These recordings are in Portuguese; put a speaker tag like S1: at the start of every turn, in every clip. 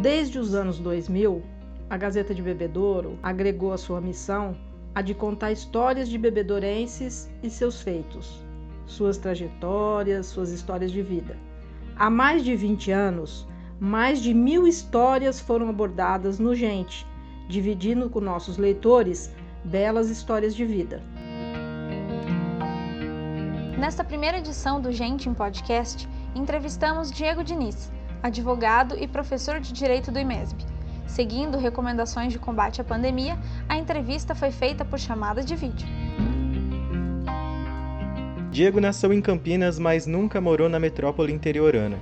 S1: Desde os anos 2000, a Gazeta de Bebedouro agregou a sua missão a de contar histórias de bebedorenses e seus feitos, suas trajetórias, suas histórias de vida. Há mais de 20 anos, mais de mil histórias foram abordadas no Gente, dividindo com nossos leitores belas histórias de vida.
S2: Nesta primeira edição do Gente em Podcast, entrevistamos Diego Diniz, advogado e professor de Direito do IMESB. Seguindo recomendações de combate à pandemia, a entrevista foi feita por chamada de vídeo.
S3: Diego nasceu em Campinas, mas nunca morou na metrópole interiorana.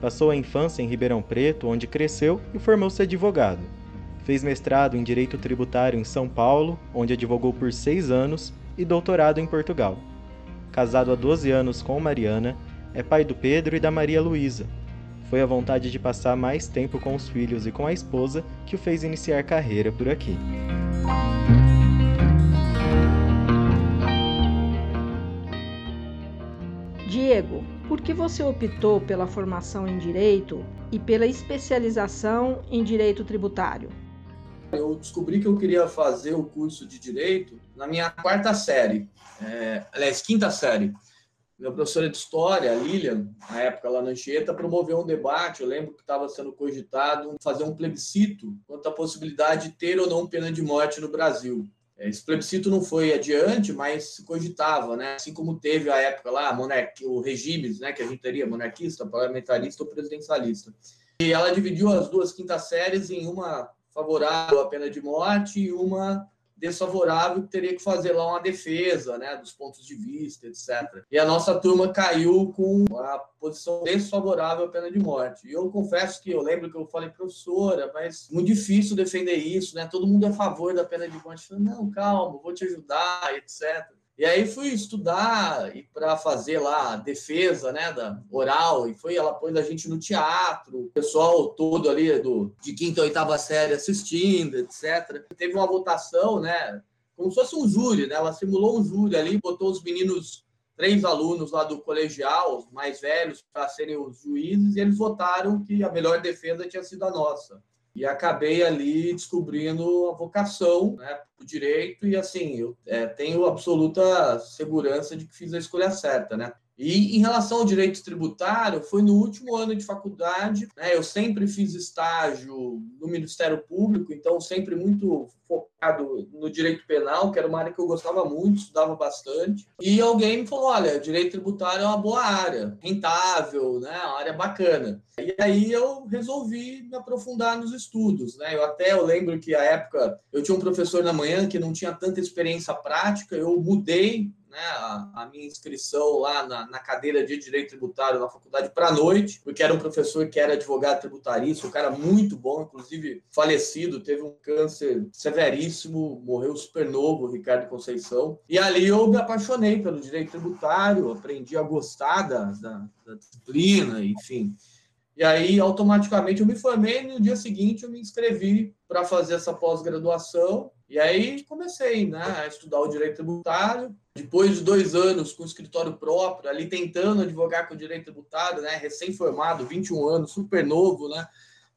S3: Passou a infância em Ribeirão Preto, onde cresceu e formou-se advogado. Fez mestrado em Direito Tributário em São Paulo, onde advogou por seis anos, e doutorado em Portugal. Casado há 12 anos com Mariana, é pai do Pedro e da Maria Luísa, foi a vontade de passar mais tempo com os filhos e com a esposa que o fez iniciar carreira por aqui.
S1: Diego, por que você optou pela formação em direito e pela especialização em direito tributário?
S4: Eu descobri que eu queria fazer o curso de direito na minha quarta série, é, aliás, quinta série. Minha professora de história, Lilian, na época lá na Anchieta, promoveu um debate. Eu lembro que estava sendo cogitado fazer um plebiscito quanto à possibilidade de ter ou não pena de morte no Brasil. Esse plebiscito não foi adiante, mas se cogitava, né? Assim como teve a época lá, o regimes, né? Que a gente teria monarquista, parlamentarista ou presidencialista. E ela dividiu as duas quintas séries em uma favorável à pena de morte e uma desfavorável que teria que fazer lá uma defesa, né, dos pontos de vista, etc. E a nossa turma caiu com a posição desfavorável à pena de morte. E eu confesso que eu lembro que eu falei, professora, mas muito difícil defender isso, né? Todo mundo é a favor da pena de morte. Eu falei, não, calma, vou te ajudar, etc. E aí fui estudar e para fazer lá a defesa, né, da oral, e foi ela pôs a gente no teatro, o pessoal todo ali do de quinta ou oitava série assistindo, etc. Teve uma votação, né, como se fosse um júri, né? Ela simulou um júri ali, botou os meninos três alunos lá do colegial, os mais velhos, para serem os juízes, e eles votaram que a melhor defesa tinha sido a nossa e acabei ali descobrindo a vocação né, o direito e assim eu é, tenho absoluta segurança de que fiz a escolha certa, né? E em relação ao direito tributário, foi no último ano de faculdade, né, eu sempre fiz estágio no Ministério Público, então sempre muito focado no direito penal, que era uma área que eu gostava muito, estudava bastante. E alguém me falou: olha, direito tributário é uma boa área, rentável, né, uma área bacana. E aí eu resolvi me aprofundar nos estudos, né? Eu até eu lembro que a época eu tinha um professor na manhã que não tinha tanta experiência prática, eu mudei né, a, minha inscrição lá na, na, cadeira de Direito Tributário na faculdade para a noite, porque era um professor que era advogado tributarista, um cara muito bom, inclusive falecido, teve um câncer severíssimo, morreu super novo, Ricardo Conceição. E ali eu me apaixonei pelo direito tributário, aprendi a gostar da, da, da disciplina, enfim. E aí, automaticamente, eu me formei. No dia seguinte, eu me inscrevi para fazer essa pós-graduação. E aí, comecei né, a estudar o direito tributário. Depois de dois anos com escritório próprio, ali tentando advogar com o direito tributário, né, recém-formado, 21 anos, super novo, né,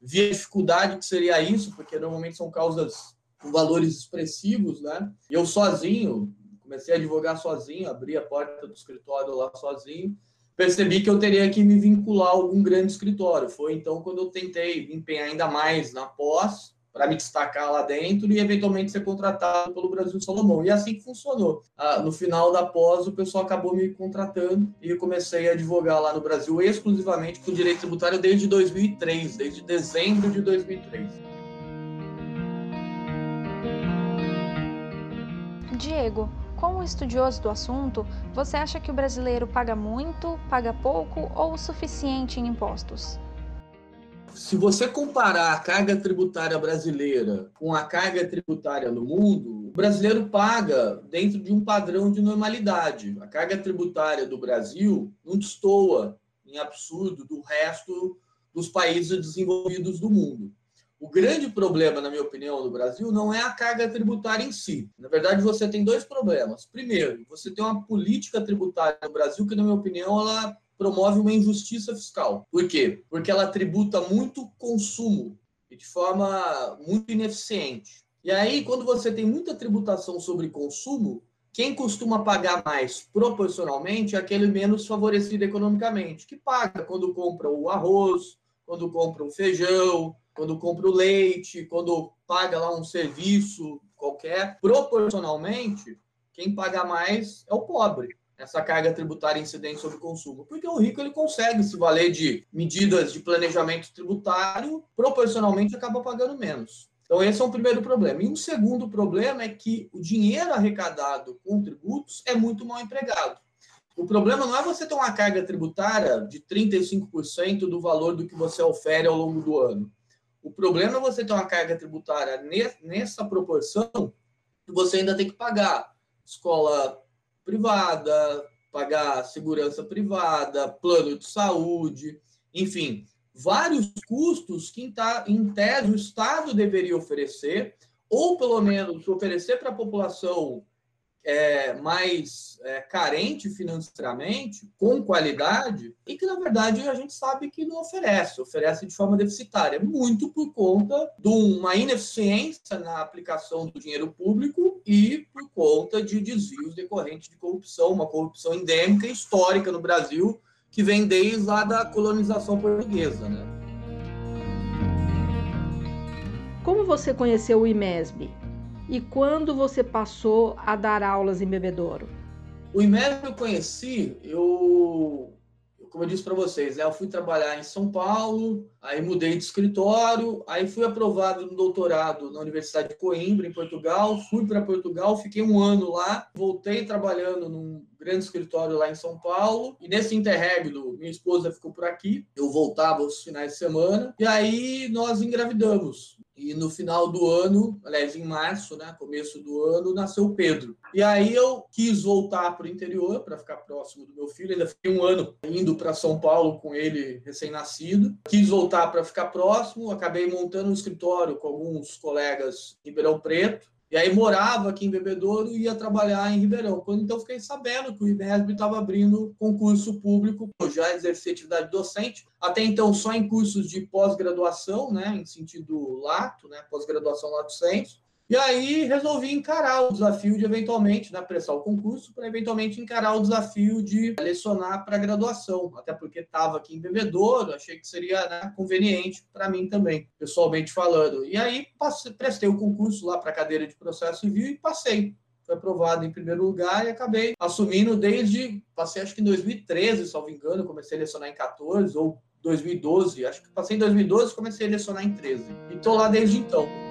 S4: vi a dificuldade que seria isso, porque normalmente são causas com valores expressivos. Né, eu sozinho, comecei a advogar sozinho, abri a porta do escritório lá sozinho percebi que eu teria que me vincular a algum grande escritório. Foi então quando eu tentei empenhar ainda mais na pós, para me destacar lá dentro e eventualmente ser contratado pelo Brasil Salomão. E é assim que funcionou. Ah, no final da pós, o pessoal acabou me contratando e eu comecei a advogar lá no Brasil exclusivamente com direito tributário desde 2003, desde dezembro de 2003.
S2: Diego, como estudioso do assunto, você acha que o brasileiro paga muito, paga pouco ou o suficiente em impostos?
S4: Se você comparar a carga tributária brasileira com a carga tributária no mundo, o brasileiro paga dentro de um padrão de normalidade. A carga tributária do Brasil não destoa em absurdo do resto dos países desenvolvidos do mundo. O grande problema, na minha opinião, no Brasil não é a carga tributária em si. Na verdade, você tem dois problemas. Primeiro, você tem uma política tributária no Brasil que, na minha opinião, ela promove uma injustiça fiscal. Por quê? Porque ela tributa muito consumo e de forma muito ineficiente. E aí, quando você tem muita tributação sobre consumo, quem costuma pagar mais proporcionalmente é aquele menos favorecido economicamente, que paga quando compra o arroz, quando compra o feijão, quando compra o leite, quando paga lá um serviço qualquer. Proporcionalmente, quem paga mais é o pobre. Essa carga tributária incidente sobre consumo. Porque o rico ele consegue se valer de medidas de planejamento tributário, proporcionalmente acaba pagando menos. Então, esse é um primeiro problema. E um segundo problema é que o dinheiro arrecadado com tributos é muito mal empregado. O problema não é você ter uma carga tributária de 35% do valor do que você ofere ao longo do ano. O problema é você ter uma carga tributária nessa proporção que você ainda tem que pagar escola privada, pagar segurança privada, plano de saúde, enfim, vários custos que, em tese, o Estado deveria oferecer, ou pelo menos oferecer para a população é, mais é, carente financeiramente, com qualidade, e que, na verdade, a gente sabe que não oferece, oferece de forma deficitária, muito por conta de uma ineficiência na aplicação do dinheiro público e por conta de desvios decorrentes de corrupção, uma corrupção endêmica e histórica no Brasil, que vem desde lá da colonização portuguesa, né?
S1: Como você conheceu o IMESB? E quando você passou a dar aulas em Bebedouro?
S4: O IMESB eu conheci, eu como eu disse para vocês, né, eu fui trabalhar em São Paulo, aí mudei de escritório, aí fui aprovado no doutorado na Universidade de Coimbra, em Portugal, fui para Portugal, fiquei um ano lá, voltei trabalhando num grande escritório lá em São Paulo, e nesse interregno, minha esposa ficou por aqui, eu voltava aos finais de semana, e aí nós engravidamos. E no final do ano, aliás, em março, né, começo do ano, nasceu o Pedro. E aí eu quis voltar para o interior para ficar próximo do meu filho. Ainda fiquei um ano indo para São Paulo com ele recém-nascido. Quis voltar para ficar próximo. Acabei montando um escritório com alguns colegas em Ribeirão Preto. E aí morava aqui em Bebedouro e ia trabalhar em Ribeirão. Quando então fiquei sabendo que o INESB estava abrindo concurso público, eu já exerci atividade docente, até então só em cursos de pós-graduação, né, em sentido lato, né, pós-graduação lato senso. E aí resolvi encarar o desafio de eventualmente, né, prestar o concurso, para eventualmente encarar o desafio de lecionar para graduação, até porque estava aqui em Bebedouro, achei que seria né, conveniente para mim também, pessoalmente falando. E aí passei, prestei o concurso lá para a cadeira de processo civil e passei. Fui aprovado em primeiro lugar e acabei assumindo desde, passei acho que em 2013, salvo engano, comecei a lecionar em 14 ou 2012, acho que passei em 2012 comecei a lecionar em 13. E estou lá desde então.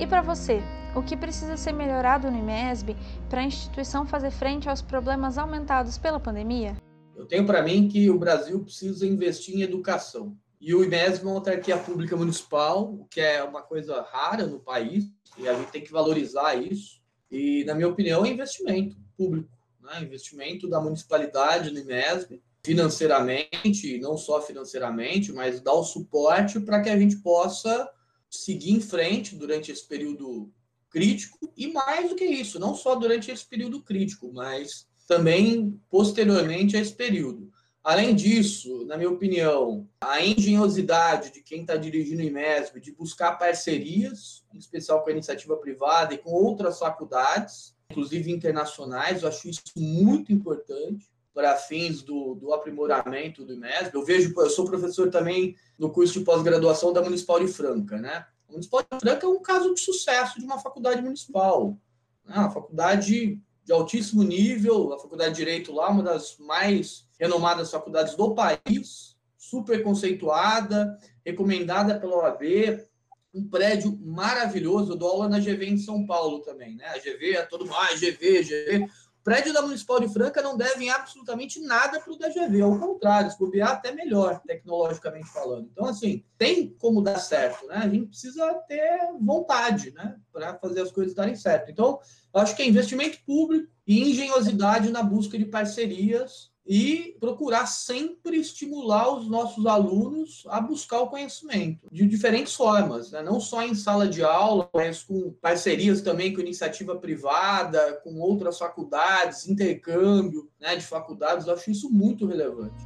S2: E para você, o que precisa ser melhorado no IMESB para a instituição fazer frente aos problemas aumentados pela pandemia?
S4: Eu tenho para mim que o Brasil precisa investir em educação. E o IMESB é uma autarquia pública municipal, o que é uma coisa rara no país, e a gente tem que valorizar isso. E, na minha opinião, é investimento público, né? investimento da municipalidade no IMESB, financeiramente, não só financeiramente, mas dar o suporte para que a gente possa seguir em frente durante esse período crítico e mais do que isso, não só durante esse período crítico, mas também posteriormente a esse período. Além disso, na minha opinião, a engenhosidade de quem está dirigindo o IMESB de buscar parcerias, em especial com a iniciativa privada e com outras faculdades, inclusive internacionais, eu acho isso muito importante para fins do, do aprimoramento do IMESB. Eu vejo, eu sou professor também no curso de pós-graduação da Municipal de Franca, né? A Municipal de Franca é um caso de sucesso de uma faculdade municipal, né? uma faculdade de altíssimo nível, a Faculdade de Direito lá, uma das mais renomadas faculdades do país, super conceituada, recomendada pela OAB, um prédio maravilhoso. Eu dou aula na GV em São Paulo também, né? A GV é todo mundo, ah, GV, GV prédio da Municipal de Franca não devem absolutamente nada para o DGV, ao contrário, se bobear até melhor, tecnologicamente falando. Então, assim, tem como dar certo, né? A gente precisa ter vontade, né, para fazer as coisas darem certo. Então, acho que é investimento público e engenhosidade na busca de parcerias e procurar sempre estimular os nossos alunos a buscar o conhecimento de diferentes formas, né? não só em sala de aula, mas com parcerias também com iniciativa privada, com outras faculdades, intercâmbio né, de faculdades, eu acho isso muito relevante.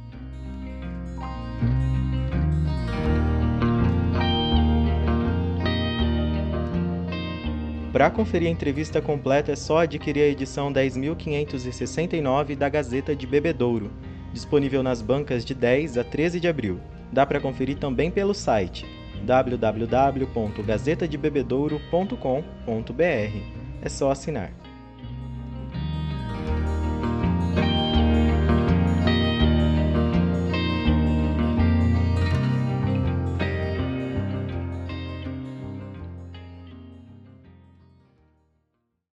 S3: Para conferir a entrevista completa é só adquirir a edição 10.569 da Gazeta de Bebedouro, disponível nas bancas de 10 a 13 de abril. Dá para conferir também pelo site www.gazetadebebedouro.com.br. É só assinar.